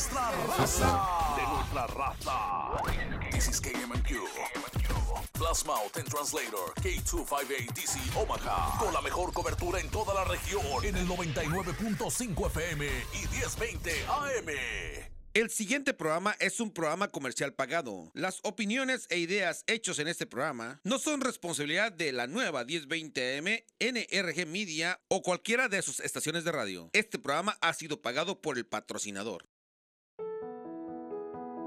nuestra raza. De nuestra raza. This is KMQ. Plasmouth and Translator K258DC Omaha. Con la mejor cobertura en toda la región. En el 99.5 FM y 1020 AM. El siguiente programa es un programa comercial pagado. Las opiniones e ideas hechos en este programa no son responsabilidad de la nueva 1020M, NRG Media o cualquiera de sus estaciones de radio. Este programa ha sido pagado por el patrocinador.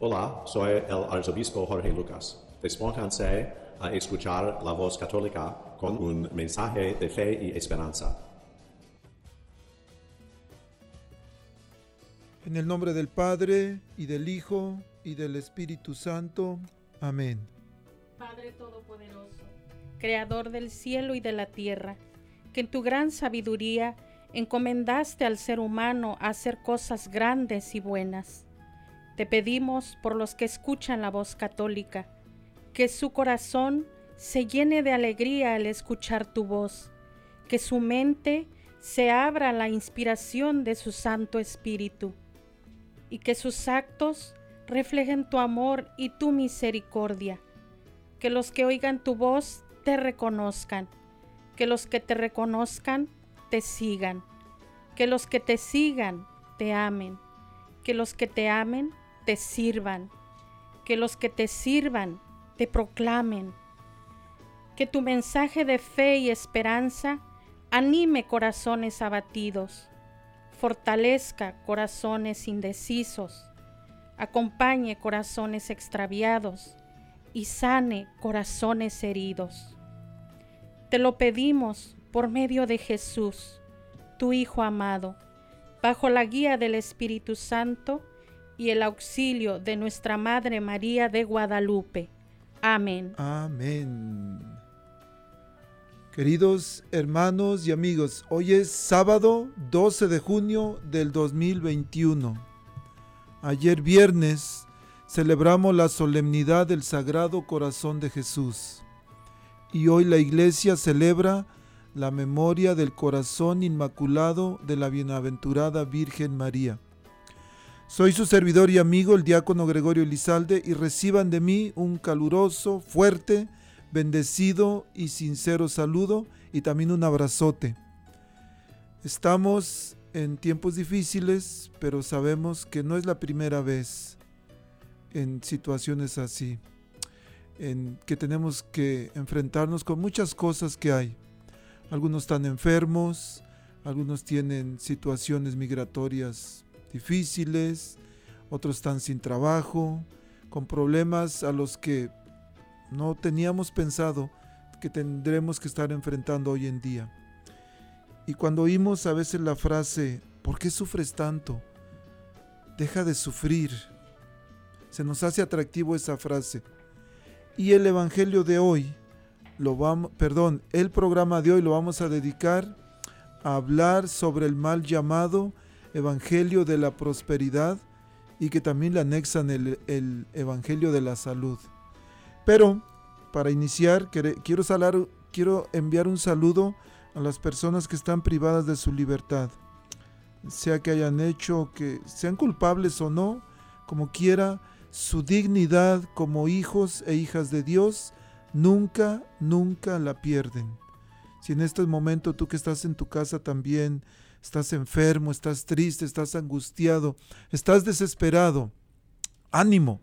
Hola, soy el arzobispo Jorge Lucas. Despónganse a escuchar la voz católica con un mensaje de fe y esperanza. En el nombre del Padre, y del Hijo, y del Espíritu Santo. Amén. Padre Todopoderoso, Creador del cielo y de la tierra, que en tu gran sabiduría encomendaste al ser humano a hacer cosas grandes y buenas. Te pedimos por los que escuchan la voz católica, que su corazón se llene de alegría al escuchar tu voz, que su mente se abra a la inspiración de su Santo Espíritu y que sus actos reflejen tu amor y tu misericordia. Que los que oigan tu voz te reconozcan, que los que te reconozcan te sigan, que los que te sigan te amen, que los que te amen te sirvan, que los que te sirvan te proclamen. Que tu mensaje de fe y esperanza anime corazones abatidos, fortalezca corazones indecisos, acompañe corazones extraviados y sane corazones heridos. Te lo pedimos por medio de Jesús, tu Hijo amado, bajo la guía del Espíritu Santo y el auxilio de nuestra Madre María de Guadalupe. Amén. Amén. Queridos hermanos y amigos, hoy es sábado 12 de junio del 2021. Ayer viernes celebramos la solemnidad del Sagrado Corazón de Jesús y hoy la iglesia celebra la memoria del corazón inmaculado de la bienaventurada Virgen María. Soy su servidor y amigo, el diácono Gregorio Elizalde, y reciban de mí un caluroso, fuerte, bendecido y sincero saludo y también un abrazote. Estamos en tiempos difíciles, pero sabemos que no es la primera vez en situaciones así, en que tenemos que enfrentarnos con muchas cosas que hay. Algunos están enfermos, algunos tienen situaciones migratorias difíciles, otros están sin trabajo, con problemas a los que no teníamos pensado que tendremos que estar enfrentando hoy en día. Y cuando oímos a veces la frase, ¿por qué sufres tanto? Deja de sufrir. Se nos hace atractivo esa frase. Y el Evangelio de hoy, lo vamos, perdón, el programa de hoy lo vamos a dedicar a hablar sobre el mal llamado Evangelio de la Prosperidad y que también le anexan el, el Evangelio de la Salud. Pero para iniciar, quiero, quiero enviar un saludo a las personas que están privadas de su libertad, sea que hayan hecho, que sean culpables o no, como quiera, su dignidad como hijos e hijas de Dios, nunca, nunca la pierden. Si en este momento tú que estás en tu casa también estás enfermo, estás triste, estás angustiado, estás desesperado, ánimo,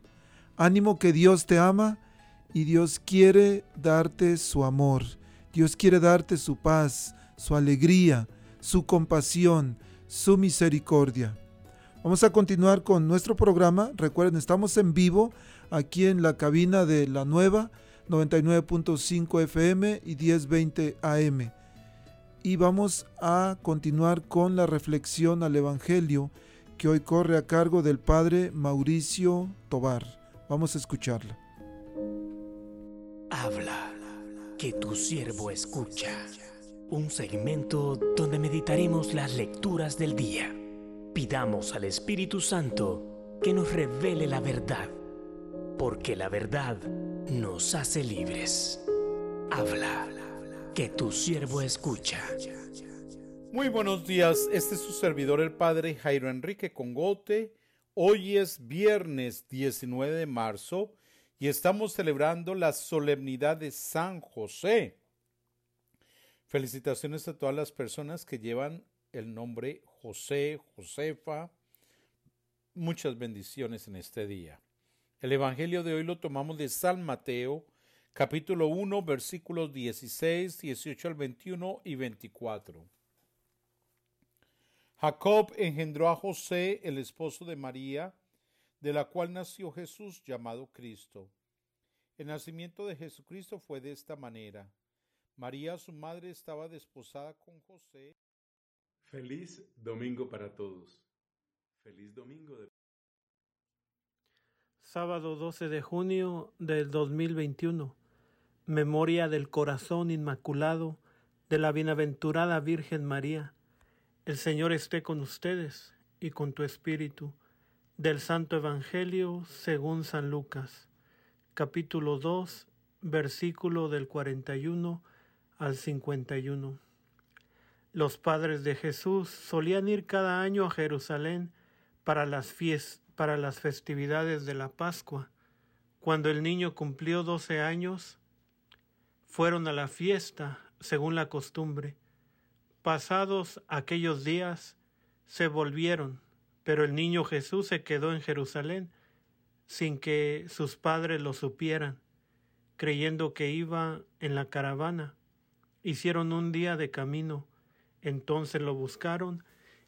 ánimo que Dios te ama y Dios quiere darte su amor, Dios quiere darte su paz, su alegría, su compasión, su misericordia. Vamos a continuar con nuestro programa. Recuerden, estamos en vivo aquí en la cabina de la nueva 99.5 FM y 1020 AM. Y vamos a continuar con la reflexión al Evangelio que hoy corre a cargo del Padre Mauricio Tobar. Vamos a escucharla. Habla, que tu siervo escucha. Un segmento donde meditaremos las lecturas del día. Pidamos al Espíritu Santo que nos revele la verdad, porque la verdad nos hace libres. Habla, que tu siervo escucha. Muy buenos días, este es su servidor el Padre Jairo Enrique Congote. Hoy es viernes 19 de marzo y estamos celebrando la solemnidad de San José. Felicitaciones a todas las personas que llevan el nombre José, Josefa. Muchas bendiciones en este día. El Evangelio de hoy lo tomamos de San Mateo, capítulo 1, versículos 16, 18 al 21 y 24. Jacob engendró a José, el esposo de María, de la cual nació Jesús llamado Cristo. El nacimiento de Jesucristo fue de esta manera. María, su madre, estaba desposada con José. Feliz domingo para todos. Feliz domingo de... Sábado 12 de junio del 2021. Memoria del corazón inmaculado de la bienaventurada Virgen María. El Señor esté con ustedes y con tu espíritu. Del Santo Evangelio según San Lucas, capítulo 2, versículo del 41 al 51. Los padres de Jesús solían ir cada año a Jerusalén para las, para las festividades de la Pascua. Cuando el niño cumplió doce años, fueron a la fiesta según la costumbre. Pasados aquellos días, se volvieron, pero el niño Jesús se quedó en Jerusalén sin que sus padres lo supieran, creyendo que iba en la caravana. Hicieron un día de camino, entonces lo buscaron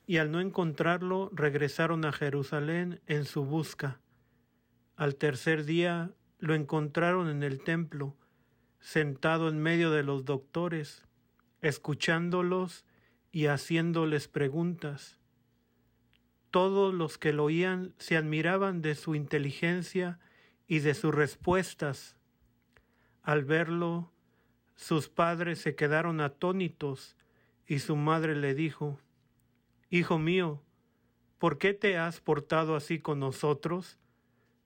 y al no encontrarlo regresaron a Jerusalén en su busca. Al tercer día lo encontraron en el templo, sentado en medio de los doctores, escuchándolos y haciéndoles preguntas. Todos los que lo oían se admiraban de su inteligencia y de sus respuestas. Al verlo, sus padres se quedaron atónitos y su madre le dijo, Hijo mío, ¿por qué te has portado así con nosotros?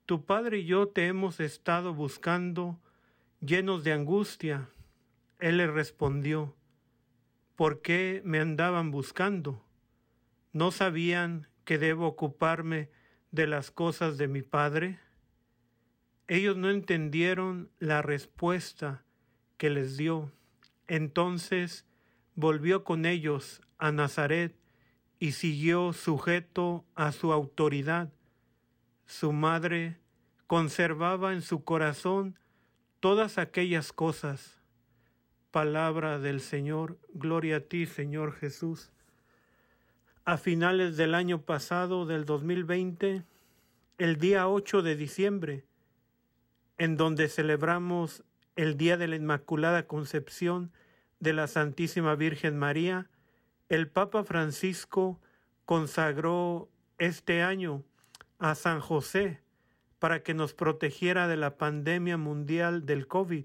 Tu padre y yo te hemos estado buscando llenos de angustia. Él le respondió, ¿por qué me andaban buscando? ¿No sabían que debo ocuparme de las cosas de mi padre? Ellos no entendieron la respuesta que les dio. Entonces volvió con ellos a Nazaret y siguió sujeto a su autoridad. Su madre conservaba en su corazón todas aquellas cosas. Palabra del Señor, gloria a ti, Señor Jesús. A finales del año pasado, del 2020, el día 8 de diciembre, en donde celebramos el Día de la Inmaculada Concepción de la Santísima Virgen María, el Papa Francisco consagró este año a San José para que nos protegiera de la pandemia mundial del COVID,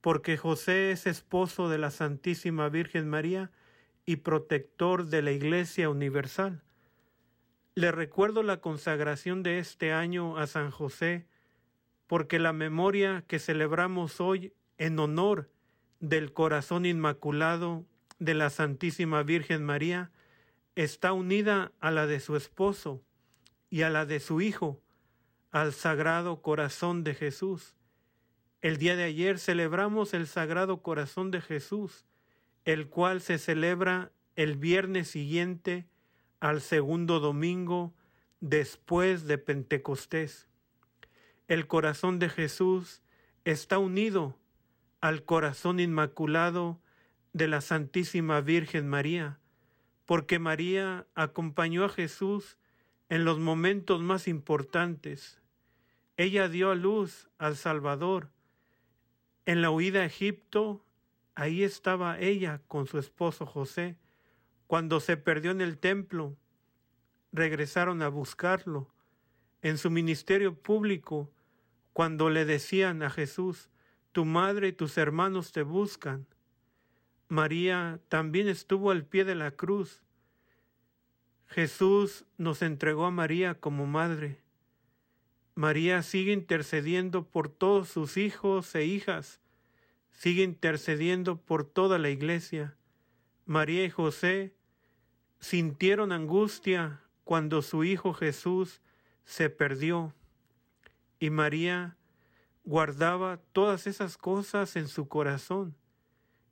porque José es esposo de la Santísima Virgen María y protector de la Iglesia Universal. Le recuerdo la consagración de este año a San José, porque la memoria que celebramos hoy en honor del corazón inmaculado de la Santísima Virgen María está unida a la de su esposo y a la de su Hijo, al Sagrado Corazón de Jesús. El día de ayer celebramos el Sagrado Corazón de Jesús, el cual se celebra el viernes siguiente al segundo domingo después de Pentecostés el corazón de Jesús está unido al corazón inmaculado de la Santísima Virgen María, porque María acompañó a Jesús en los momentos más importantes. Ella dio a luz al Salvador. En la huida a Egipto, ahí estaba ella con su esposo José. Cuando se perdió en el templo, regresaron a buscarlo. En su ministerio público, cuando le decían a Jesús, tu madre y tus hermanos te buscan. María también estuvo al pie de la cruz. Jesús nos entregó a María como madre. María sigue intercediendo por todos sus hijos e hijas, sigue intercediendo por toda la iglesia. María y José sintieron angustia cuando su hijo Jesús se perdió y María guardaba todas esas cosas en su corazón.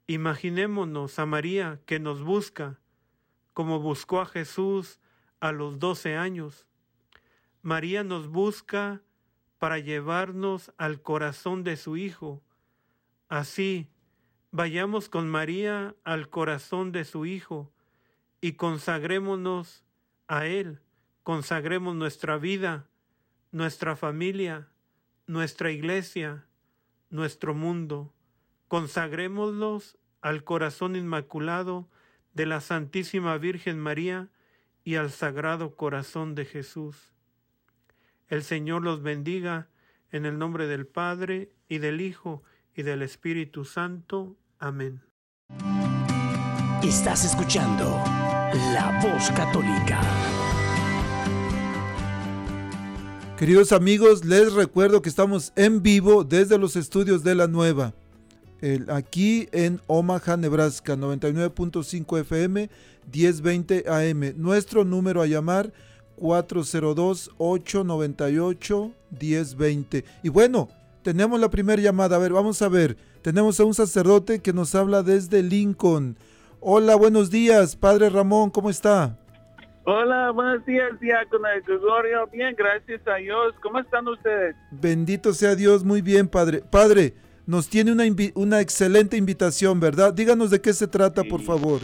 Imaginémonos a María que nos busca, como buscó a Jesús a los doce años. María nos busca para llevarnos al corazón de su Hijo. Así, vayamos con María al corazón de su Hijo y consagrémonos a Él, consagremos nuestra vida, nuestra familia, nuestra iglesia, nuestro mundo. Consagrémoslos al corazón inmaculado de la Santísima Virgen María y al Sagrado Corazón de Jesús. El Señor los bendiga en el nombre del Padre y del Hijo y del Espíritu Santo. Amén. Estás escuchando La Voz Católica. Queridos amigos, les recuerdo que estamos en vivo desde los estudios de la nueva. Aquí en Omaha, Nebraska, 99.5 FM, 1020 AM. Nuestro número a llamar 402-898-1020. Y bueno, tenemos la primera llamada. A ver, vamos a ver. Tenemos a un sacerdote que nos habla desde Lincoln. Hola, buenos días, Padre Ramón, ¿cómo está? Hola, buenos días, diácono Gregorio. Bien, gracias a Dios. ¿Cómo están ustedes? Bendito sea Dios, muy bien, Padre. Padre, nos tiene una, una excelente invitación, ¿verdad? Díganos de qué se trata, por favor.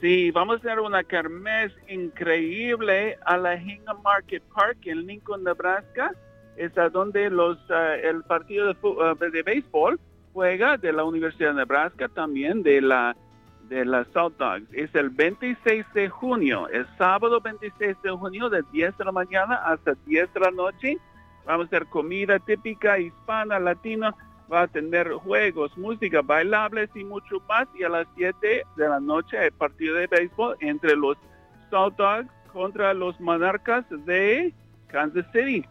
Sí, vamos a hacer una kermés increíble a la Hingham Market Park en Lincoln, Nebraska. Es a donde los, eh, el partido de, uh, de béisbol juega de la Universidad de Nebraska, también de la de las South Dogs. Es el 26 de junio, el sábado 26 de junio de 10 de la mañana hasta 10 de la noche. Vamos a hacer comida típica hispana, latina. Va a tener juegos, música, bailables y mucho más. Y a las 7 de la noche el partido de béisbol entre los South Dogs contra los Monarcas de Kansas City.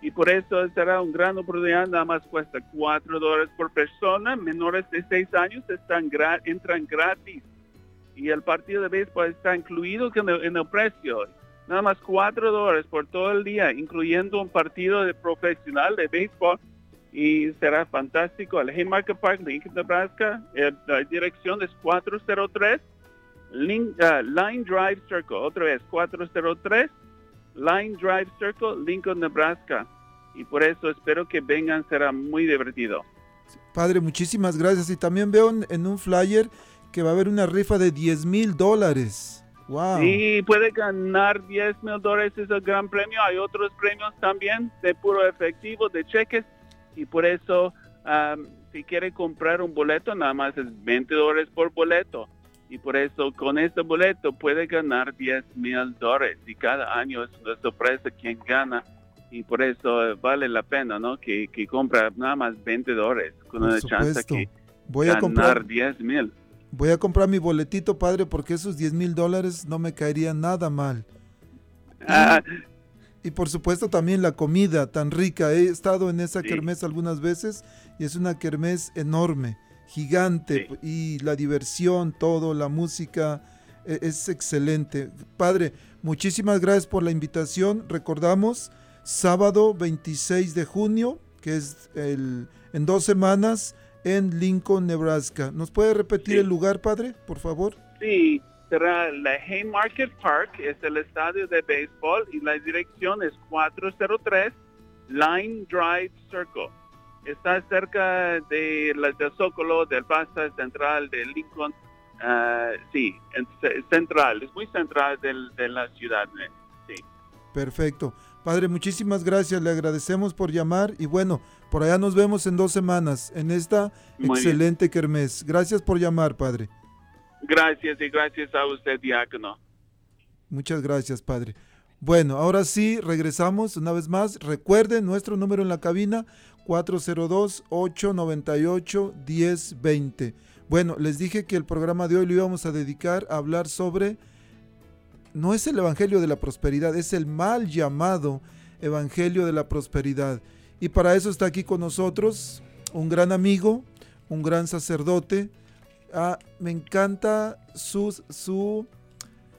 Y por eso será un gran oportunidad, nada más cuesta 4 dólares por persona, menores de 6 años están entran gratis. Y el partido de béisbol está incluido en el, precio, nada más 4 dólares por todo el día, incluyendo un partido de profesional de béisbol y será fantástico. El Haymarket Park, Lincoln, Nebraska, la dirección es 403 uh, Line Drive Circle, otra vez 403 Line Drive Circle, Lincoln, Nebraska. Y por eso espero que vengan, será muy divertido. Padre, muchísimas gracias. Y también veo en un flyer que va a haber una rifa de 10 mil dólares. Wow. Sí, puede ganar 10 mil dólares, es el gran premio. Hay otros premios también de puro efectivo, de cheques. Y por eso, si quiere comprar un boleto, nada más es 20 dólares por boleto y por eso con este boleto puede ganar 10 mil dólares y cada año es una sorpresa quien gana y por eso vale la pena, ¿no? Que, que compra nada más 20 dólares con una chance que voy ganar a comprar 10 mil. Voy a comprar mi boletito, padre, porque esos 10 mil dólares no me caerían nada mal. Ah. Y, por supuesto también la comida tan rica. He estado en esa kermés algunas veces y es una kermés enorme gigante y la diversión, todo, la música e, es excelente. Padre, muchísimas gracias por la invitación. Recordamos sábado 26 de junio, que es el, en dos semanas, en Lincoln, Nebraska. ¿Nos puede repetir el lugar, padre, por favor? Sí, será la Haymarket Park, es el estadio de béisbol y la dirección es 403 Line Drive Circle está cerca de la, del Zócalo, del Plaza Central, de Lincoln. Ah, sí, central, es muy central de la ciudad. Eh, sí. Perfecto. Padre, muchísimas gracias, le agradecemos por llamar y bueno, por allá nos vemos en dos semanas en esta excelente kermés. Gracias por llamar, Padre. Gracias y gracias a usted, diácono. Muchas gracias, Padre. Bueno, ahora sí, regresamos una vez más. Recuerden nuestro número en la cabina 402-898-1020. Bueno, les dije que el programa de hoy lo íbamos a dedicar a hablar sobre, no es el Evangelio de la Prosperidad, es el mal llamado Evangelio de la Prosperidad. Y para eso está aquí con nosotros un gran amigo, un gran sacerdote. Ah, me encanta su, su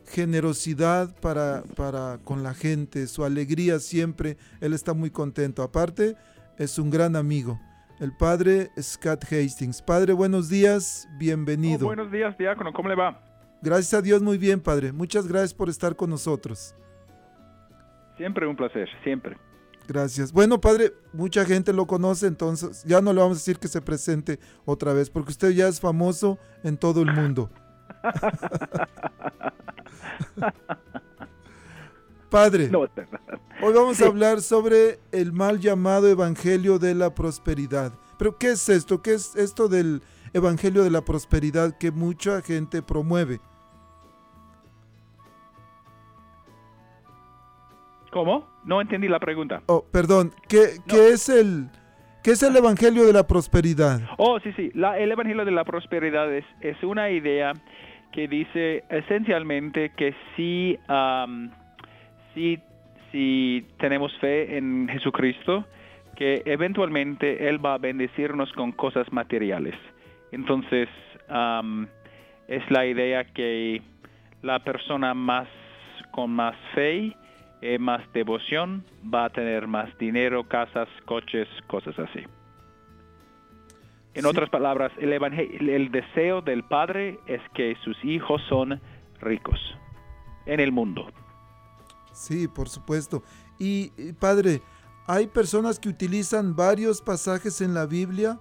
generosidad para, para con la gente, su alegría siempre. Él está muy contento. Aparte, es un gran amigo. El padre Scott Hastings. Padre, buenos días, bienvenido. Oh, buenos días, diácono, ¿cómo le va? Gracias a Dios, muy bien, padre. Muchas gracias por estar con nosotros. Siempre un placer, siempre. Gracias. Bueno, padre, mucha gente lo conoce, entonces ya no le vamos a decir que se presente otra vez, porque usted ya es famoso en todo el mundo. Padre, hoy vamos a hablar sobre el mal llamado Evangelio de la Prosperidad. Pero ¿qué es esto? ¿Qué es esto del Evangelio de la Prosperidad que mucha gente promueve? ¿Cómo? No entendí la pregunta. Oh, perdón. ¿Qué, es el qué es el Evangelio de la Prosperidad? Oh, sí, sí. el Evangelio de la Prosperidad es, es una idea que dice esencialmente que si, si, tenemos fe en Jesucristo, que eventualmente Él va a bendecirnos con cosas materiales. Entonces, es la idea que la persona más con más fe, eh, más devoción, va a tener más dinero, casas, coches, cosas así. En otras palabras, el, el deseo del Padre es que sus hijos son ricos en el mundo. Sí, por supuesto. Y, Padre, hay personas que utilizan varios pasajes en la Biblia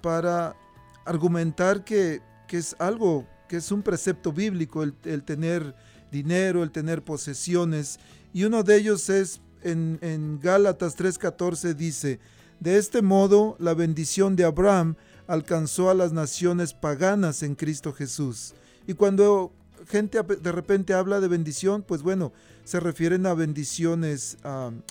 para argumentar que, es algo, que es un precepto bíblico el, tener dinero, el tener posesiones. Y uno de ellos es en, en Gálatas 3:14 dice, de este modo, la bendición de Abraham alcanzó a las naciones paganas en Cristo Jesús. Y cuando gente de repente habla de bendición, pues bueno, se refieren a bendiciones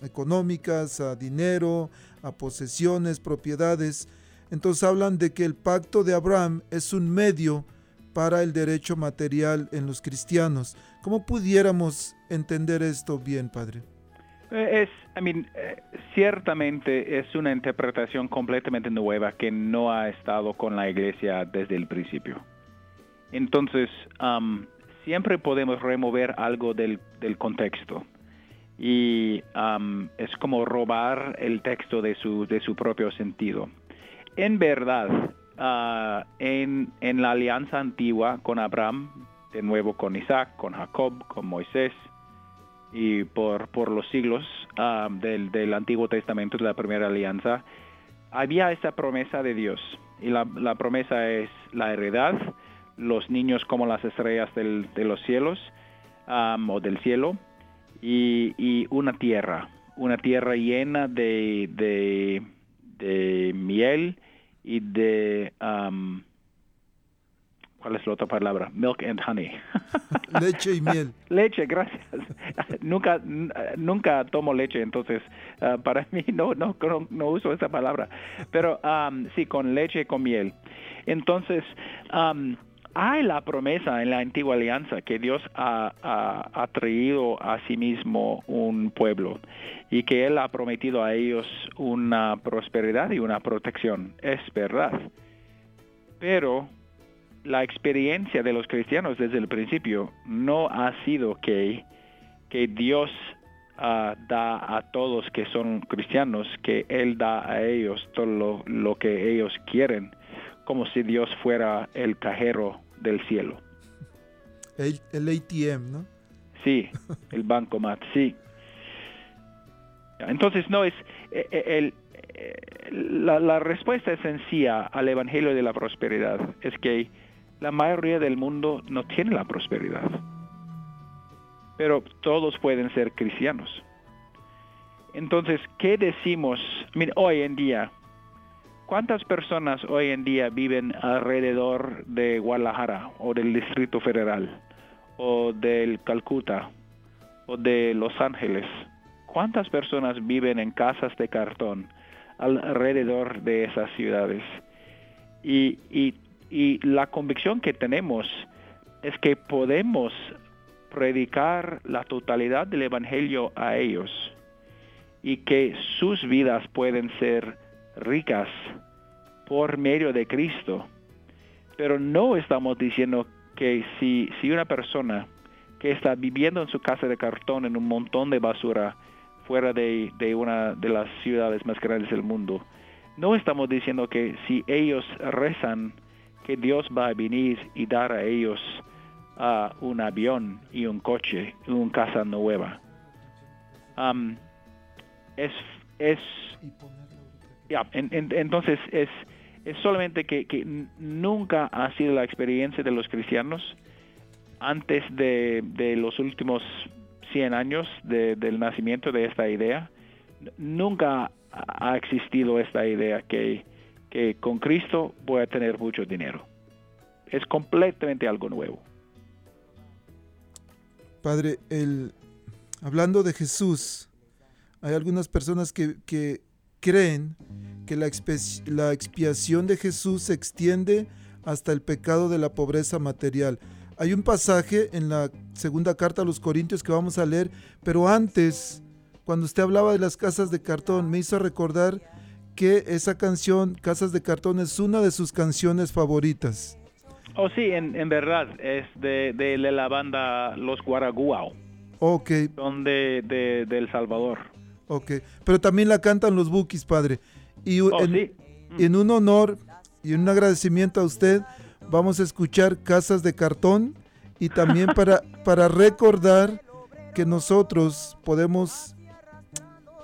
económicas, a dinero, a posesiones, propiedades. Entonces hablan de que el pacto de Abraham es un medio para el derecho material en los cristianos. ¿Cómo pudiéramos entender esto bien, Padre? Eh, es, I mean, eh, ciertamente es una interpretación completamente nueva que no ha estado con la iglesia desde el principio. Entonces, um, siempre podemos remover algo del, contexto. Y um, es como robar el texto de su, de su propio sentido. En verdad, uh, en, en la alianza antigua con Abraham, de nuevo con Isaac, con Jacob, con Moisés, y por, por los siglos ah, del, del, Antiguo Testamento, de la primera alianza, había esa promesa de Dios. Y la, la promesa es la heredad, los niños como las estrellas del, de los cielos o del cielo, y, y, una tierra, una tierra llena de, de, de miel y de ¿Cuál es la otra palabra? Milk and honey. leche y miel. leche, gracias. nunca, nunca tomo leche, entonces ah, para mí no, no, no, uso esa palabra. Pero sí, con leche y con miel. Entonces, hay la promesa en la antigua alianza que Dios ha, ha, traído a sí mismo un pueblo y que Él ha prometido a ellos una prosperidad y una protección. Es verdad. Pero la experiencia de los cristianos desde el principio no ha sido que, que Dios ah, da a todos que son cristianos, que Él da a ellos todo lo, que ellos quieren, como si Dios fuera el cajero del cielo. El, ATM, ¿no? Sí, el bancomat, sí. Entonces, no es eh, eh, el, eh, la, la respuesta sencilla al Evangelio de la Prosperidad es que la mayoría del mundo no tiene la prosperidad. Pero todos pueden ser cristianos. Entonces, ¿qué decimos hoy en día? ¿Cuántas personas hoy en día viven alrededor de Guadalajara o del Distrito Federal o del Calcuta o de Los Ángeles, ¿cuántas personas viven en casas de cartón alrededor de esas ciudades? Y, y, y la convicción que tenemos es que podemos predicar la totalidad del Evangelio a ellos y que sus vidas pueden ser ricas por medio de Cristo. Pero no estamos diciendo que si, si una persona que está viviendo en su casa de cartón en un montón de basura fuera de, de una de las ciudades más grandes del mundo, no estamos diciendo que si ellos rezan, que Dios va a venir y dar a ellos uh, un avión y un coche y una casa nueva. Um, es, es entonces es, solamente que, nunca ha sido la experiencia de los cristianos antes de, los últimos 100 años de, del nacimiento de esta idea. Nunca ha existido esta idea que, con Cristo voy a tener mucho dinero. Es completamente algo nuevo. Padre, el, hablando de Jesús, hay algunas personas que creen que la, la expiación de Jesús se extiende hasta el pecado de la pobreza material. Hay un pasaje en la segunda carta a los Corintios que vamos a leer, pero antes, cuando usted hablaba de las casas de cartón, me hizo recordar que esa canción, Casas de Cartón, es una de sus canciones favoritas. Oh, sí, en, en verdad, es de, de, la banda Los Guaraguao. Ok. Son de, de, de, El Salvador. Ok, pero también la cantan los Bookies, padre. Y oh, en, sí. en un honor y en un agradecimiento a usted, vamos a escuchar Casas de Cartón y también para, para recordar que nosotros podemos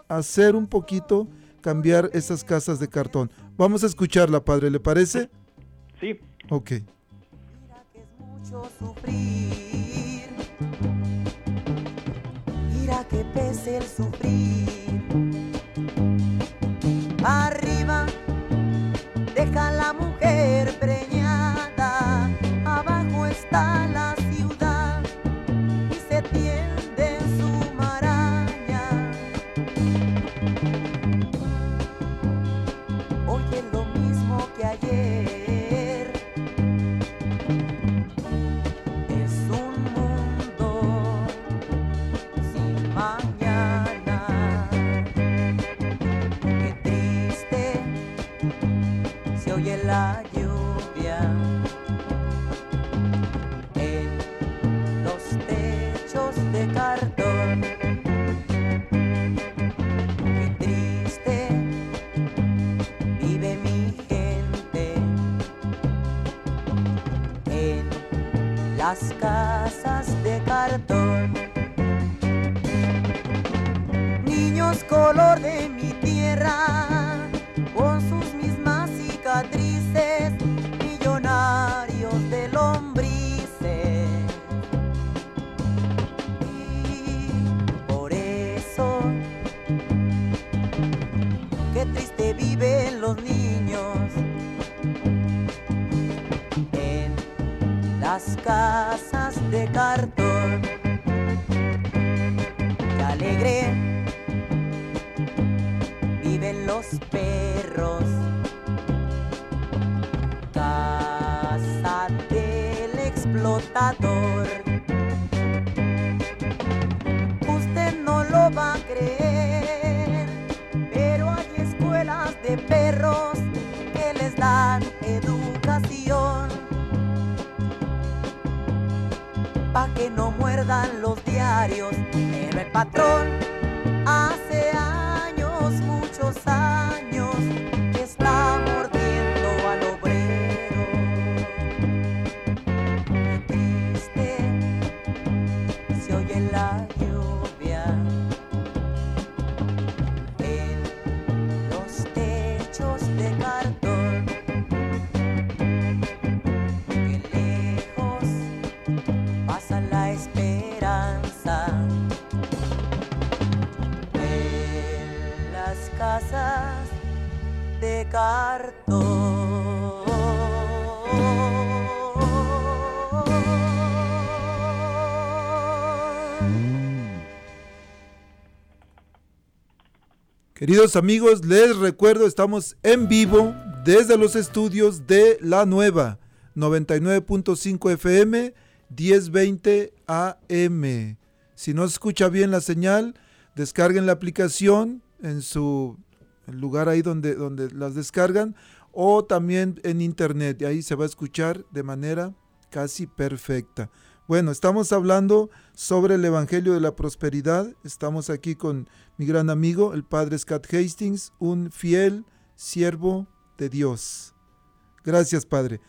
hacer un poquito, cambiar esas casas de cartón. Vamos a escucharla, padre, ¿le parece? Sí. Ok. sufrir. Mira que pese el sufrir. Arriba deja la mujer preñada, abajo está la oye la lluvia en los techos de cartón. Qué triste vive mi gente en las casas casas de cartón. Muerdan los diarios, de cartón. Queridos amigos, les recuerdo, estamos en vivo desde los estudios de La Nueva, 99.5 FM, 1020 AM. Si no se escucha bien la señal, descarguen la aplicación en su lugar ahí donde, donde las descargan o también en internet. Y ahí se va a escuchar de manera casi perfecta. Bueno, estamos hablando sobre el Evangelio de la Prosperidad. Estamos aquí con mi gran amigo, el Padre Scott Hastings, un fiel siervo de Dios. Gracias, Padre.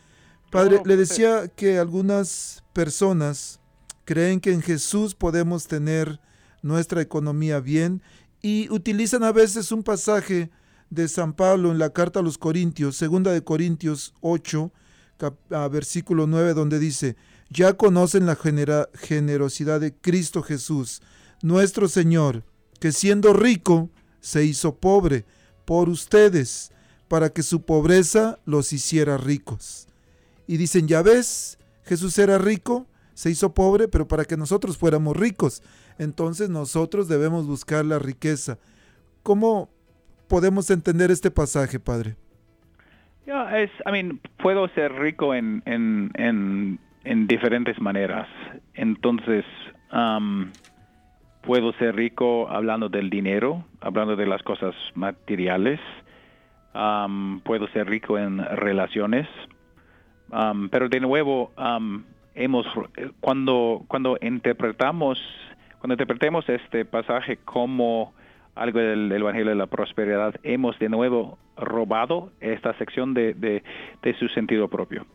Padre, le decía que algunas personas creen que en Jesús podemos tener nuestra economía bien y utilizan a veces un pasaje de San Pablo en la carta a los Corintios, segunda de Corintios 8, versículo 9, donde dice, ya conocen la generosidad de Cristo Jesús, nuestro Señor, que siendo rico, se hizo pobre por ustedes, para que su pobreza los hiciera ricos. Y dicen, ya ves, Jesús era rico, se hizo pobre, pero para que nosotros fuéramos ricos. Entonces nosotros debemos buscar la riqueza. ¿Cómo podemos entender este pasaje, Padre? es, I mean, puedo ser rico en, en, en, en diferentes maneras. Entonces, um, puedo ser rico hablando del dinero, hablando de las cosas materiales. Um, puedo ser rico en relaciones. Um, pero de nuevo, hemos cuando cuando interpretamos cuando interpretemos este pasaje como algo del, Evangelio de la Prosperidad, hemos de nuevo robado esta sección de, su sentido propio.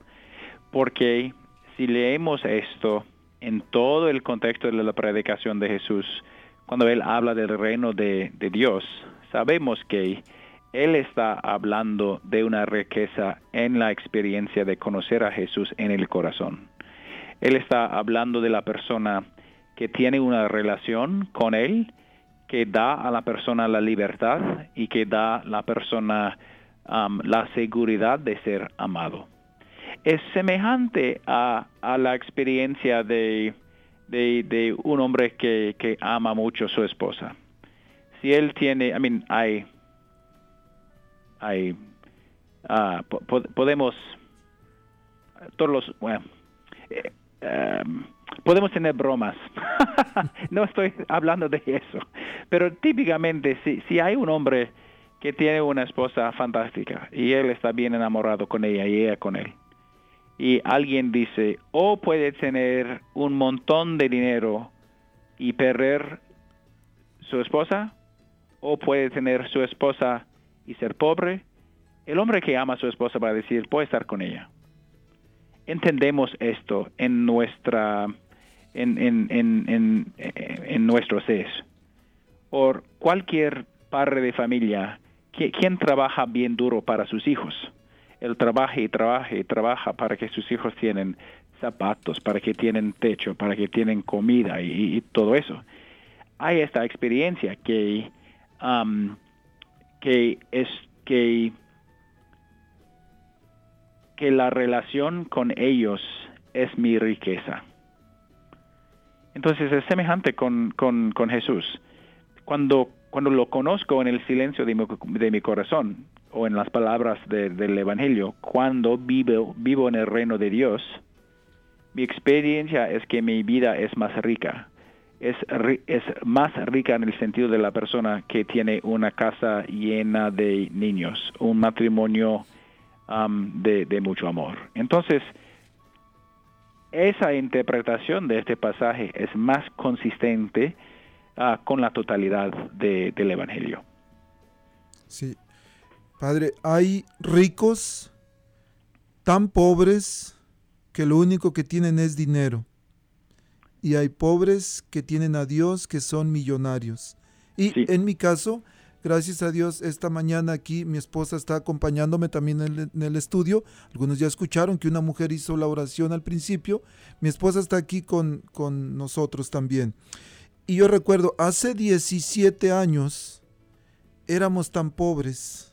Porque si leemos esto en todo el contexto de la predicación de Jesús, cuando Él habla del reino de Dios, sabemos que Él está hablando de una riqueza en la experiencia de conocer a Jesús en el corazón. Él está hablando de la persona que tiene una relación con Él que da a la persona la libertad y que da a la persona um, la seguridad de ser amado. Es semejante a, la experiencia de, de, un hombre que, que, ama mucho a su esposa. Si él tiene, I mean, hay, hay, uh, podemos, todos los, bueno, eh, um, podemos tener bromas. no estoy hablando de eso. Pero típicamente, si, si hay un hombre que tiene una esposa fantástica y él está bien enamorado con ella y ella con él, y alguien dice, o puede tener un montón de dinero y perder su esposa, o puede tener su esposa y ser pobre, el hombre que ama a su esposa va a decir, puede estar con ella entendemos esto en nuestra en, en, en, en, nuestro ser. O cualquier padre de familia, quien trabaja bien duro para sus hijos, él trabaja y trabaja y trabaja para que sus hijos tienen zapatos, para que tienen techo, para que tienen comida y, todo eso. Hay esta experiencia que, um, que es que que la relación con ellos es mi riqueza. Entonces es semejante con, con, con Jesús. Cuando, cuando lo conozco en el silencio de mi, de mi corazón o en las palabras del Evangelio, cuando vivo, vivo en el reino de Dios, mi experiencia es que mi vida es más rica. Es, es más rica en el sentido de la persona que tiene una casa llena de niños, un matrimonio de, mucho amor. Entonces, esa interpretación de este pasaje es más consistente ah, con la totalidad del Evangelio. Sí. Padre, hay ricos tan pobres que lo único que tienen es dinero. Y hay pobres que tienen a Dios que son millonarios. Y en mi caso, Gracias a Dios, esta mañana aquí mi esposa está acompañándome también en el, estudio. Algunos ya escucharon que una mujer hizo la oración al principio. Mi esposa está aquí con, con nosotros también. Y yo recuerdo, hace 17 años éramos tan pobres.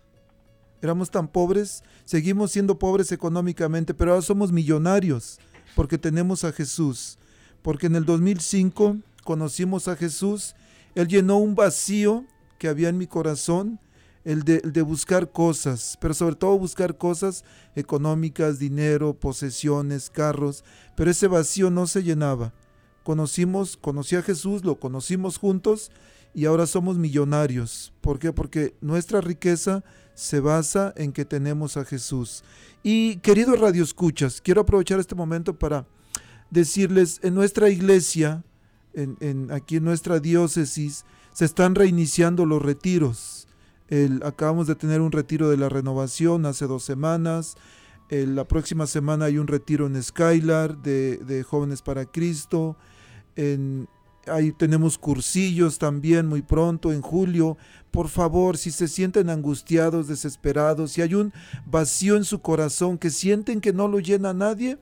Éramos tan pobres, seguimos siendo pobres económicamente, pero ahora somos millonarios porque tenemos a Jesús. Porque en el 2005 conocimos a Jesús, Él llenó un vacío que había en mi corazón, el de, el de buscar cosas, pero sobre todo buscar cosas económicas, dinero, posesiones, carros, pero ese vacío no se llenaba. Conocimos, conocí a Jesús, lo conocimos juntos y ahora somos millonarios. ¿Por qué? Porque nuestra riqueza se basa en que tenemos a Jesús. Y queridos radioescuchas, quiero aprovechar este momento para decirles, en nuestra iglesia, en, aquí en nuestra diócesis, se están reiniciando los retiros. Acabamos de tener un retiro de la renovación hace dos semanas. La próxima semana hay un retiro en Skylar de, de Jóvenes para Cristo. En, ahí tenemos cursillos también muy pronto, en julio. Por favor, si se sienten angustiados, desesperados, si hay un vacío en su corazón que sienten que no lo llena nadie,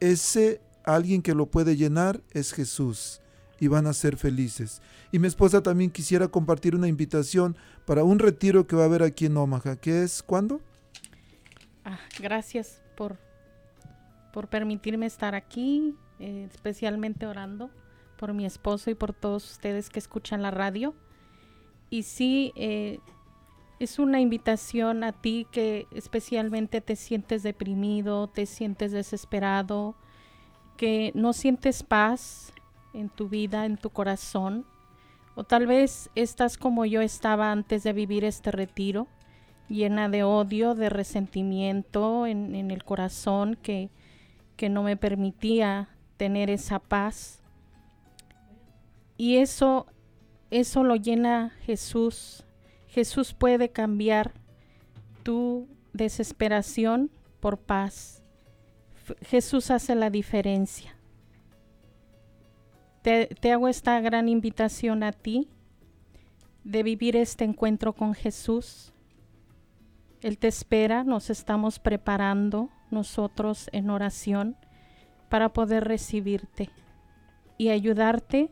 ese alguien que lo puede llenar es Jesús y van a ser felices. Y mi esposa también quisiera compartir una invitación para un retiro que va a haber aquí en Omaha, que es ¿cuándo? Ah, gracias por, por permitirme estar aquí, eh, especialmente orando por mi esposo y por todos ustedes que escuchan la radio. Y sí, eh, es una invitación a ti que especialmente te sientes deprimido, te sientes desesperado, que no sientes paz en tu vida, en tu corazón. O tal vez estás como yo estaba antes de vivir este retiro llena de odio, de resentimiento en, el corazón que, que no me permitía tener esa paz. Y eso, eso lo llena Jesús. Jesús puede cambiar tu desesperación por paz. Jesús hace la diferencia. Te hago esta gran invitación a ti de vivir este encuentro con Jesús. Él te espera, nos estamos preparando nosotros en oración para poder recibirte y ayudarte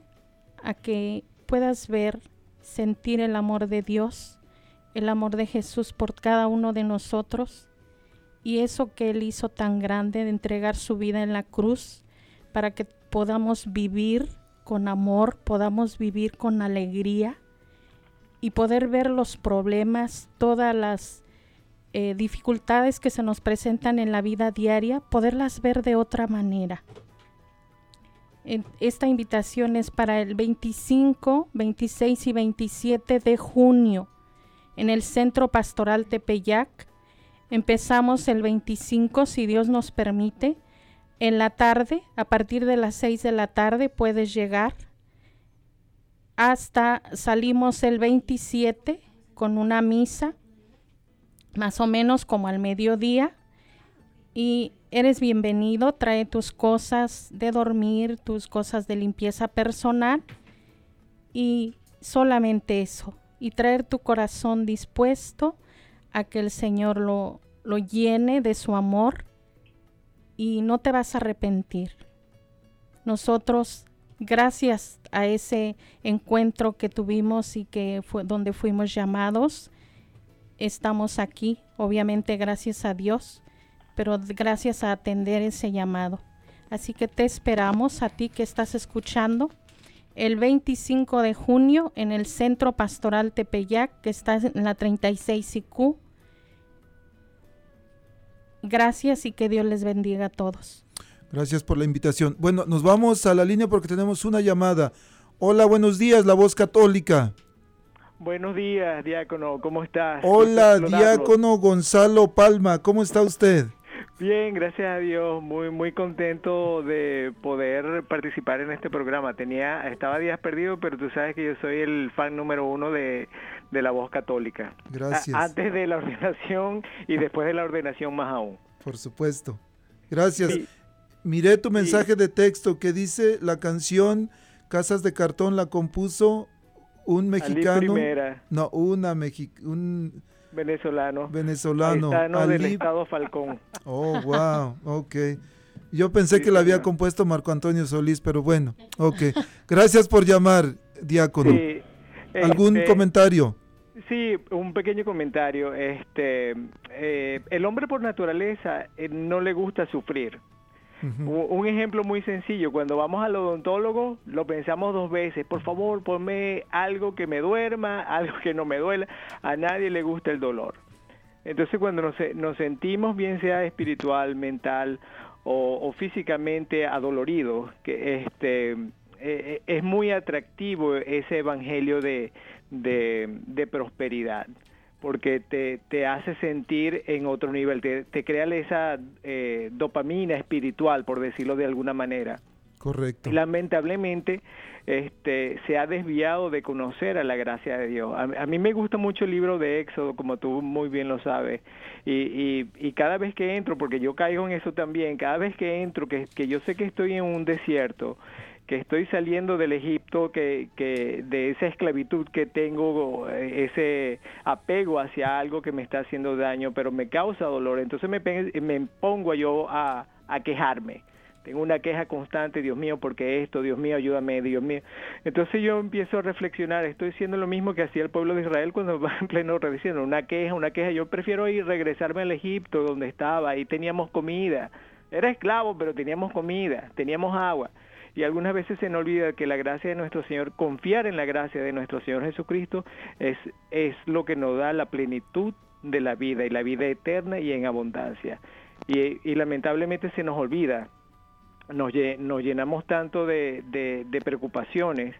a que puedas ver, sentir el amor de Dios, el amor de Jesús por cada uno de nosotros y eso que Él hizo tan grande de entregar su vida en la cruz para que podamos vivir con amor, podamos vivir con alegría y poder ver los problemas, todas las eh, dificultades que se nos presentan en la vida diaria, poderlas ver de otra manera. Esta invitación es para el 25, 26 y 27 de junio en el Centro Pastoral Tepeyac. Empezamos el 25, si Dios nos permite. En la tarde, a partir de las 6 de la tarde, puedes llegar hasta salimos el 27 con una misa, más o menos como al mediodía. Y eres bienvenido, trae tus cosas de dormir, tus cosas de limpieza personal y solamente eso. Y traer tu corazón dispuesto a que el Señor lo, lo llene de su amor y no te vas a arrepentir. Nosotros, gracias a ese encuentro que tuvimos y que fue donde fuimos llamados, estamos aquí, obviamente gracias a Dios, pero gracias a atender ese llamado. Así que te esperamos a ti que estás escuchando el 25 de junio en el Centro Pastoral Tepeyac, que está en la 36 IQ. Gracias y que Dios les bendiga a todos. Gracias por la invitación. Bueno, nos vamos a la línea porque tenemos una llamada. Hola, buenos días, la voz católica. Buenos días, diácono, ¿cómo estás? Hola, diácono Gonzalo Palma, ¿cómo está usted? Bien, gracias a Dios, muy muy contento de poder participar en este programa. Tenía, estaba días perdido, pero tú sabes que yo soy el fan número uno de, de la voz católica. Gracias. A- antes de la ordenación y después de la ordenación más aún. Por supuesto. Gracias. Sí. Miré tu mensaje de texto que dice la canción Casas de Cartón la compuso un mexicano. Primera. No, una mexi un Venezolano. venezolano. Paisano del estado Falcón. Oh, wow, ok. Yo pensé que la había compuesto Marco Antonio Solís, pero bueno, ok. Gracias por llamar, diácono. Sí, ¿Algún este, comentario? Sí, un pequeño comentario. Este, eh, el hombre por naturaleza eh, no le gusta sufrir. Un, ejemplo muy sencillo, cuando vamos al odontólogo lo pensamos dos veces, por favor ponme algo que me duerma, algo que no me duela, a nadie le gusta el dolor. Entonces cuando nos, nos sentimos, bien sea espiritual, mental o, físicamente adoloridos, que este eh, es muy atractivo ese evangelio de, de prosperidad porque te, te hace sentir en otro nivel, te, te crea esa eh, dopamina espiritual, por decirlo de alguna manera. Correcto. Lamentablemente este, se ha desviado de conocer a la gracia de Dios. A, a, mí me gusta mucho el libro de Éxodo, como tú muy bien lo sabes, y, y, y, cada vez que entro, porque yo caigo en eso también, cada vez que entro, que, que yo sé que estoy en un desierto, que estoy saliendo del Egipto, que, que de esa esclavitud que tengo, ese apego hacia algo que me está haciendo daño, pero me causa dolor, entonces me, me pongo yo a, quejarme. Tengo una queja constante, Dios mío, porque esto, Dios mío, ayúdame, Dios mío. Entonces yo empiezo a reflexionar, estoy haciendo lo mismo que hacía el pueblo de Israel cuando va en pleno rediciendo, una queja, una queja. Yo prefiero ir regresarme al Egipto donde estaba, ahí teníamos comida. Era esclavo, pero teníamos comida, teníamos agua y algunas veces se nos olvida que la gracia de nuestro Señor, confiar en la gracia de nuestro Señor Jesucristo es, es lo que nos da la plenitud de la vida y la vida eterna y en abundancia. Y, y lamentablemente se nos olvida, nos, llenamos tanto de, de preocupaciones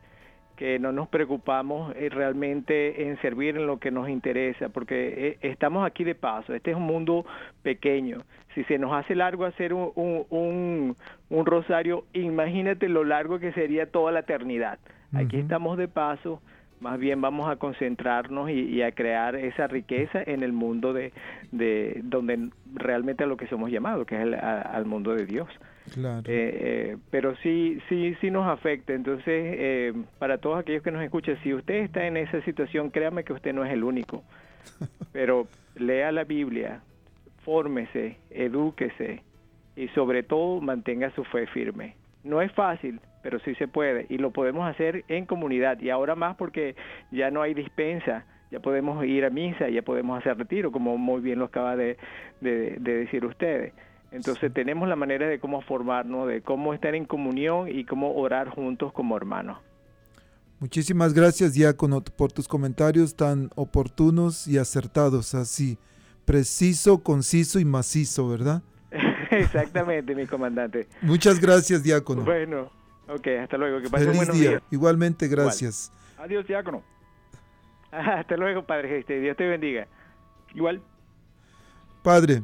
que no nos preocupamos realmente en servir en lo que nos interesa, porque estamos aquí de paso, este es un mundo pequeño. Si se nos hace largo hacer un, un, un rosario, imagínate lo largo que sería toda la eternidad. Aquí uh -huh. estamos de paso, más bien vamos a concentrarnos y, y, a crear esa riqueza en el mundo de, de donde realmente a lo que somos llamados, que es el, a, al mundo de Dios. Claro. Eh, eh, pero sí, sí, sí nos afecta. Entonces, eh, para todos aquellos que nos escuchan, si usted está en esa situación, créame que usted no es el único. Pero lea la Biblia, fórmese, edúquese y sobre todo mantenga su fe firme. No es fácil, pero sí se puede y lo podemos hacer en comunidad y ahora más porque ya no hay dispensa, ya podemos ir a misa, ya podemos hacer retiro, como muy bien lo acaba de, de, de decir ustedes. Entonces tenemos la manera de cómo formarnos, de cómo estar en comunión y cómo orar juntos como hermanos. Muchísimas gracias, Diácono, por tus comentarios tan oportunos y acertados, así, preciso, conciso y macizo, ¿verdad? Exactamente, mi comandante. Muchas gracias, Diácono. Bueno, ok, hasta luego. Que pasen Feliz día. días. Igualmente, gracias. Igual. Adiós, Diácono. Hasta luego, Padre. Este, Dios te bendiga. Igual. Padre,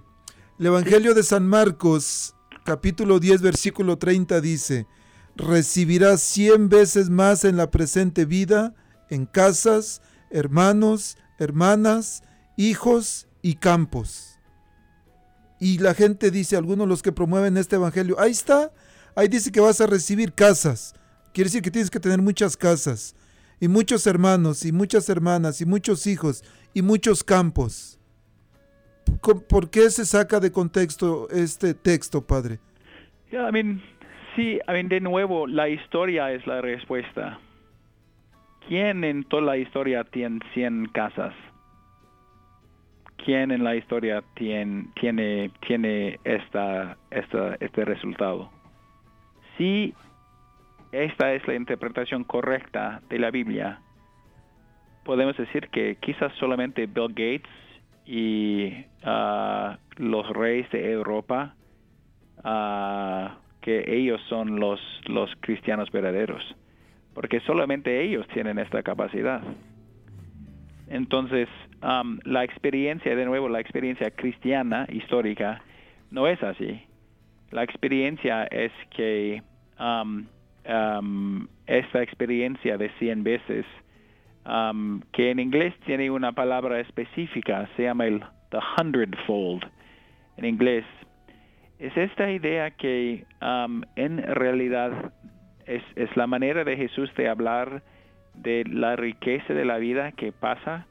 el Evangelio de San Marcos, capítulo 10, versículo 30 dice, recibirás cien veces más en la presente vida, en casas, hermanos, hermanas, hijos y campos. Y la gente dice, algunos los que promueven este Evangelio, ahí está, ahí dice que vas a recibir casas. Quiere decir que tienes que tener muchas casas, y muchos hermanos, y muchas hermanas, y muchos hijos, y muchos campos. ¿Por qué se saca de contexto este texto, padre? Yeah, I mean, sí, I mean, de nuevo, la historia es la respuesta. ¿Quién en toda la historia tiene 100 casas? ¿Quién en la historia tiene, tiene, tiene esta, esta, este resultado? Si esta es la interpretación correcta de la Biblia, podemos decir que quizás solamente Bill Gates y uh, los reyes de Europa, uh, que ellos son los, los cristianos verdaderos, porque solamente ellos tienen esta capacidad. Entonces, la experiencia, de nuevo, la experiencia cristiana histórica no es así. La experiencia es que um, um, esta experiencia de 100 veces Um, que en inglés tiene una palabra específica, se llama el the hundredfold en inglés. Es esta idea que en realidad es, la manera de Jesús de hablar de la riqueza de la vida que pasa